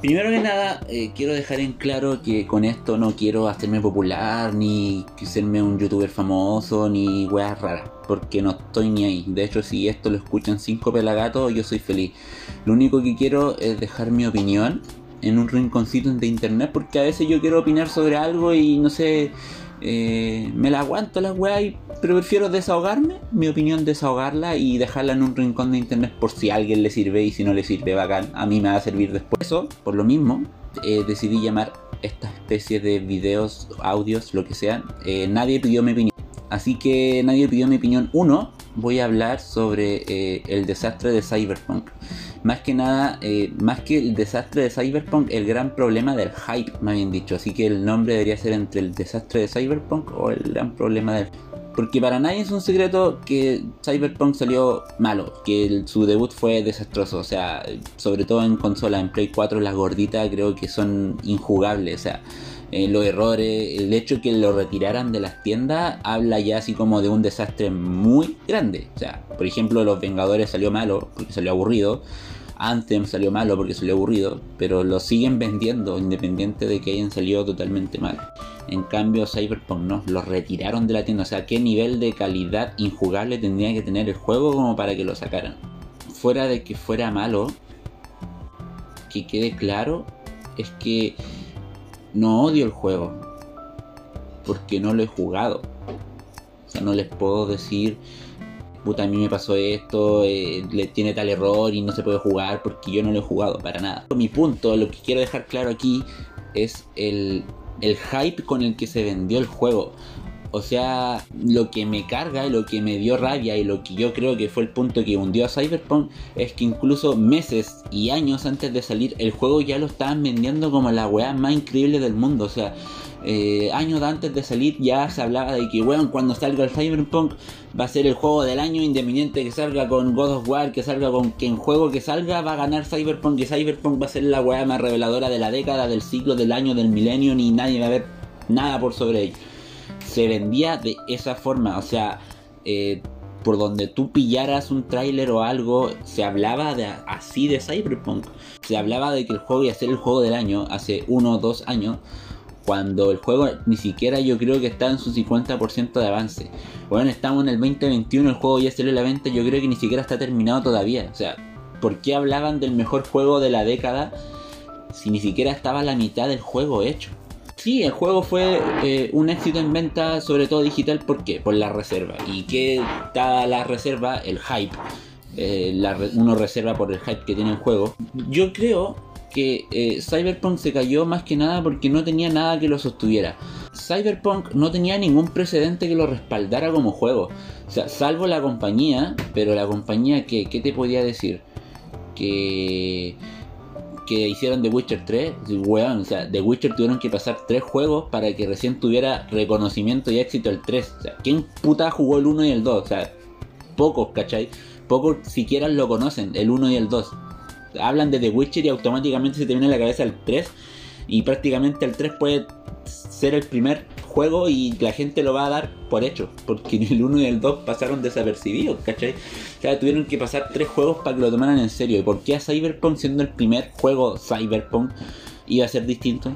Primero que nada, eh, quiero dejar en claro que con esto no quiero hacerme popular, ni serme un youtuber famoso, ni weas raras, porque no estoy ni ahí. De hecho, si esto lo escuchan cinco pelagatos, yo soy feliz. Lo único que quiero es dejar mi opinión en un rinconcito de internet, porque a veces yo quiero opinar sobre algo y no sé, eh, me la aguanto la weá, pero prefiero desahogarme, mi opinión desahogarla y dejarla en un rincón de internet por si a alguien le sirve y si no le sirve bacán, a mí me va a servir después. Eso, por lo mismo, eh, decidí llamar esta especie de videos, audios, lo que sean, eh, nadie pidió mi opinión. Así que nadie pidió mi opinión. Uno, voy a hablar sobre el desastre de Cyberpunk más que nada, eh, más que el desastre de Cyberpunk, el gran problema del hype, me habían dicho. Así que el nombre debería ser entre el desastre de Cyberpunk o el gran problema del porque para nadie es un secreto que Cyberpunk salió malo, que su debut fue desastroso, o sea, sobre todo en consola, en Play 4 las gorditas creo que son injugables, o sea, eh, los errores, el hecho de que lo retiraran de las tiendas habla ya así como de un desastre muy grande, o sea, por ejemplo Los Vengadores salió malo porque salió aburrido, Anthem salió malo porque salió aburrido, pero lo siguen vendiendo independiente de que hayan salido totalmente mal. En cambio, Cyberpunk no, lo retiraron de la tienda. O sea, ¿qué nivel de calidad injugable tendría que tener el juego como para que lo sacaran? Fuera de que fuera malo, que quede claro, es que no odio el juego. Porque no lo he jugado. O sea, no les puedo decir, puta, a mí me pasó esto, eh, le tiene tal error y no se puede jugar porque yo no lo he jugado para nada. Mi punto, lo que quiero dejar claro aquí es el el hype con el que se vendió el juego. O sea, lo que me carga y lo que me dio rabia y lo que yo creo que fue el punto que hundió a Cyberpunk es que incluso meses y años antes de salir el juego ya lo estaban vendiendo como la weá más increíble del mundo. O sea, eh, años antes de salir ya se hablaba de que, weón, cuando salga el Cyberpunk va a ser el juego del año, independiente que salga con God of War, que salga con quien juego que salga, va a ganar Cyberpunk y Cyberpunk va a ser la weá más reveladora de la década, del ciclo, del año, del milenio, ni nadie va a ver nada por sobre ello. Se vendía de esa forma, o sea, eh, por donde tú pillaras un tráiler o algo, se hablaba de, así de Cyberpunk. Se hablaba de que el juego iba a ser el juego del año hace uno o dos años cuando el juego ni siquiera yo creo que está en su 50% de avance. Bueno, estamos en el 2021, el juego ya salió a la venta, yo creo que ni siquiera está terminado todavía. O sea, ¿por qué hablaban del mejor juego de la década si ni siquiera estaba la mitad del juego hecho? Sí, el juego fue eh, un éxito en venta, sobre todo digital, ¿por qué? Por la reserva. ¿Y qué da la reserva? El hype. Eh, uno reserva por el hype que tiene el juego. Yo creo que eh, Cyberpunk se cayó más que nada porque no tenía nada que lo sostuviera. Cyberpunk no tenía ningún precedente que lo respaldara como juego. O sea, salvo la compañía, pero la compañía que, ¿qué te podía decir? Que que hicieron The Witcher 3, weón, o sea, The Witcher tuvieron que pasar tres juegos para que recién tuviera reconocimiento y éxito el 3. O sea, ¿quién puta jugó el 1 y el 2? O sea, pocos, ¿cachai? Pocos siquiera lo conocen, el 1 y el 2 hablan de The Witcher y automáticamente se te viene a la cabeza el 3. Y prácticamente el 3 puede ser el primer y la gente lo va a dar por hecho. Porque el 1 y el 2 pasaron desapercibidos, ¿cachai? O sea, tuvieron que pasar tres juegos para que lo tomaran en serio. ¿Y por qué Cyberpunk, siendo el primer juego Cyberpunk, iba a ser distinto?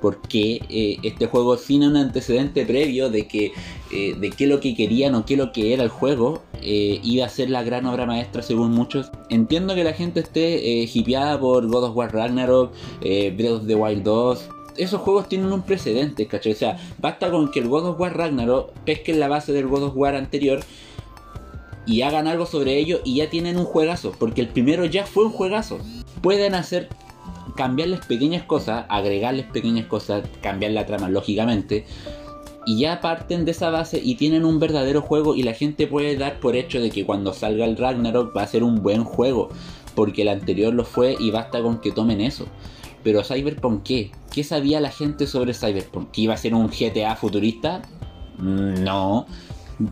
porque eh, este juego sin un antecedente previo de que eh, de qué lo que querían o qué lo que era el juego eh, iba a ser la gran obra maestra según muchos. Entiendo que la gente esté hipeada por God of War Ragnarok, Breath of the Wild 2. Esos juegos tienen un precedente, ¿cachai? O sea, basta con que el God of War Ragnarok pesquen la base del God of War anterior y hagan algo sobre ello y ya tienen un juegazo, porque el primero ya fue un juegazo. Pueden hacer cambiarles pequeñas cosas, agregarles pequeñas cosas, cambiar la trama lógicamente. Y ya parten de esa base y tienen un verdadero juego y la gente puede dar por hecho de que cuando salga el Ragnarok va a ser un buen juego. Porque el anterior lo fue y basta con que tomen eso. Pero Cyberpunk qué? ¿Qué sabía la gente sobre Cyberpunk? ¿Que iba a ser un GTA futurista? No.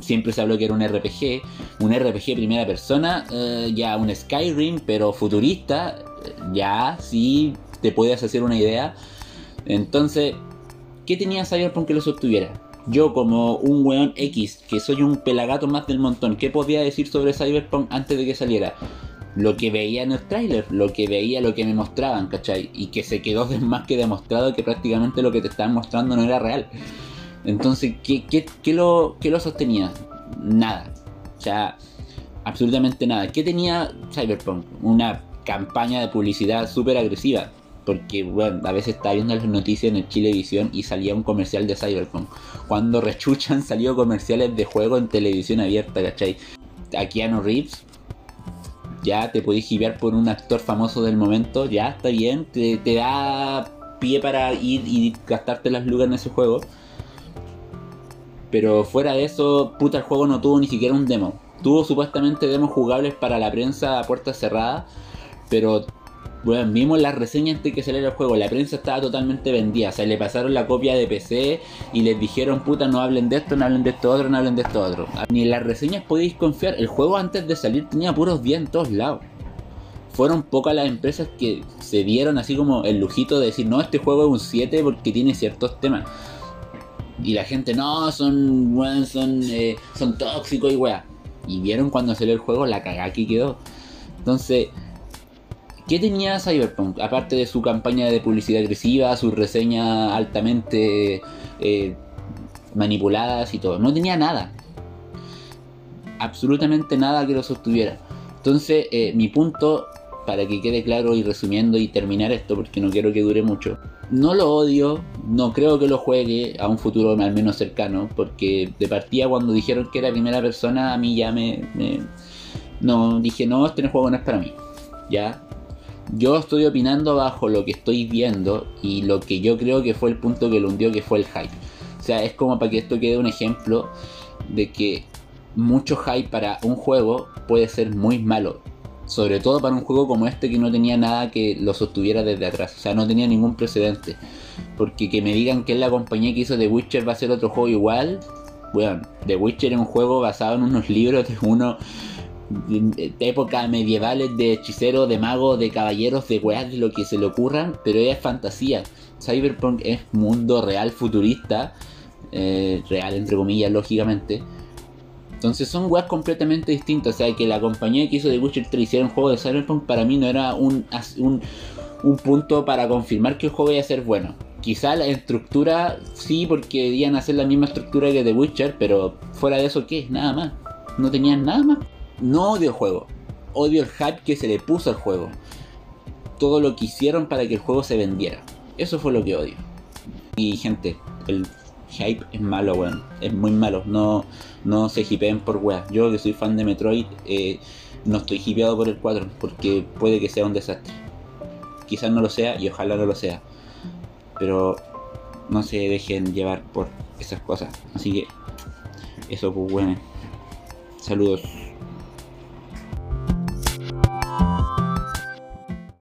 Siempre se habló que era un RPG, un RPG primera persona, eh, ya un Skyrim, pero futurista, ya sí te puedes hacer una idea. Entonces, ¿qué tenía Cyberpunk que lo sostuviera? Yo como un weón X, que soy un pelagato más del montón, ¿qué podía decir sobre Cyberpunk antes de que saliera? Lo que veía en el tráiler, lo que veía, lo que me mostraban, ¿cachai? Y que se quedó más que demostrado que prácticamente lo que te estaban mostrando no era real. Entonces, ¿qué, qué, lo, qué lo sostenía? Nada. O sea, absolutamente nada. ¿Qué tenía Cyberpunk? Una campaña de publicidad súper agresiva. Porque, bueno, a veces estaba viendo las noticias en el Chilevisión y salía un comercial de Cyberpunk. Cuando rechuchan salió comerciales de juego en televisión abierta, ¿cachai? A Keanu Reeves, ya te podés givear por un actor famoso del momento, ya está bien, te, te da pie para ir y gastarte las lucas en ese juego. Pero fuera de eso, puta, el juego no tuvo ni siquiera un demo. Tuvo supuestamente demos jugables para la prensa a puertas cerradas, pero bueno, vimos las reseñas antes que saliera el juego. La prensa estaba totalmente vendida. O sea, le pasaron la copia de PC y les dijeron, puta, no hablen de esto, no hablen de esto otro, no hablen de esto otro. Ni en las reseñas podéis confiar. El juego antes de salir tenía puros días en todos lados. Fueron pocas las empresas que se dieron así como el lujito de decir, no, este juego es un 7 porque tiene ciertos temas. Y la gente, no, son, son, eh, son tóxicos y weá. Y vieron cuando salió el juego la cagada que quedó. Entonces, ¿qué tenía Cyberpunk? Aparte de su campaña de publicidad agresiva, sus reseñas altamente eh, manipuladas y todo. No tenía nada. Absolutamente nada que lo sostuviera. Entonces, eh, mi punto, para que quede claro y resumiendo y terminar esto, porque no quiero que dure mucho. No lo odio, no creo que lo juegue a un futuro al menos cercano, porque de partida cuando dijeron que era primera persona, a mí ya me... no, dije, no, este juego no es para mí. Ya, yo estoy opinando bajo lo que estoy viendo y lo que yo creo que fue el punto que lo hundió, que fue el hype. O sea, es como para que esto quede un ejemplo de que mucho hype para un juego puede ser muy malo. Sobre todo para un juego como este que no tenía nada que lo sostuviera desde atrás. O sea, no tenía ningún precedente. Porque que me digan que es la compañía que hizo The Witcher va a ser otro juego igual. Bueno, The Witcher es un juego basado en unos libros de uno de época medievales de hechiceros, de magos, de caballeros, de weas, de lo que se le ocurran, pero es fantasía. Cyberpunk es mundo real, futurista, eh, real entre comillas, lógicamente entonces son weas completamente distintas. O sea, que la compañía que hizo The Witcher 3 hiciera un juego de Cyberpunk para mí no era un, un, punto para confirmar que el juego iba a ser bueno. Quizá la estructura sí, porque iban a hacer la misma estructura que The Witcher, pero fuera de eso, ¿qué? Nada más. No tenían nada más. No odio el juego. Odio el hype que se le puso al juego. Todo lo que hicieron para que el juego se vendiera. Eso fue lo que odio. Y gente, el hype es malo, weón. Es muy malo. No, no se hipeen por weá. Yo que soy fan de Metroid, eh, no estoy hipeado por el 4 porque puede que sea un desastre. Quizás no lo sea y ojalá no lo sea. Pero no se dejen llevar por esas cosas. Así que eso pues bueno. Saludos.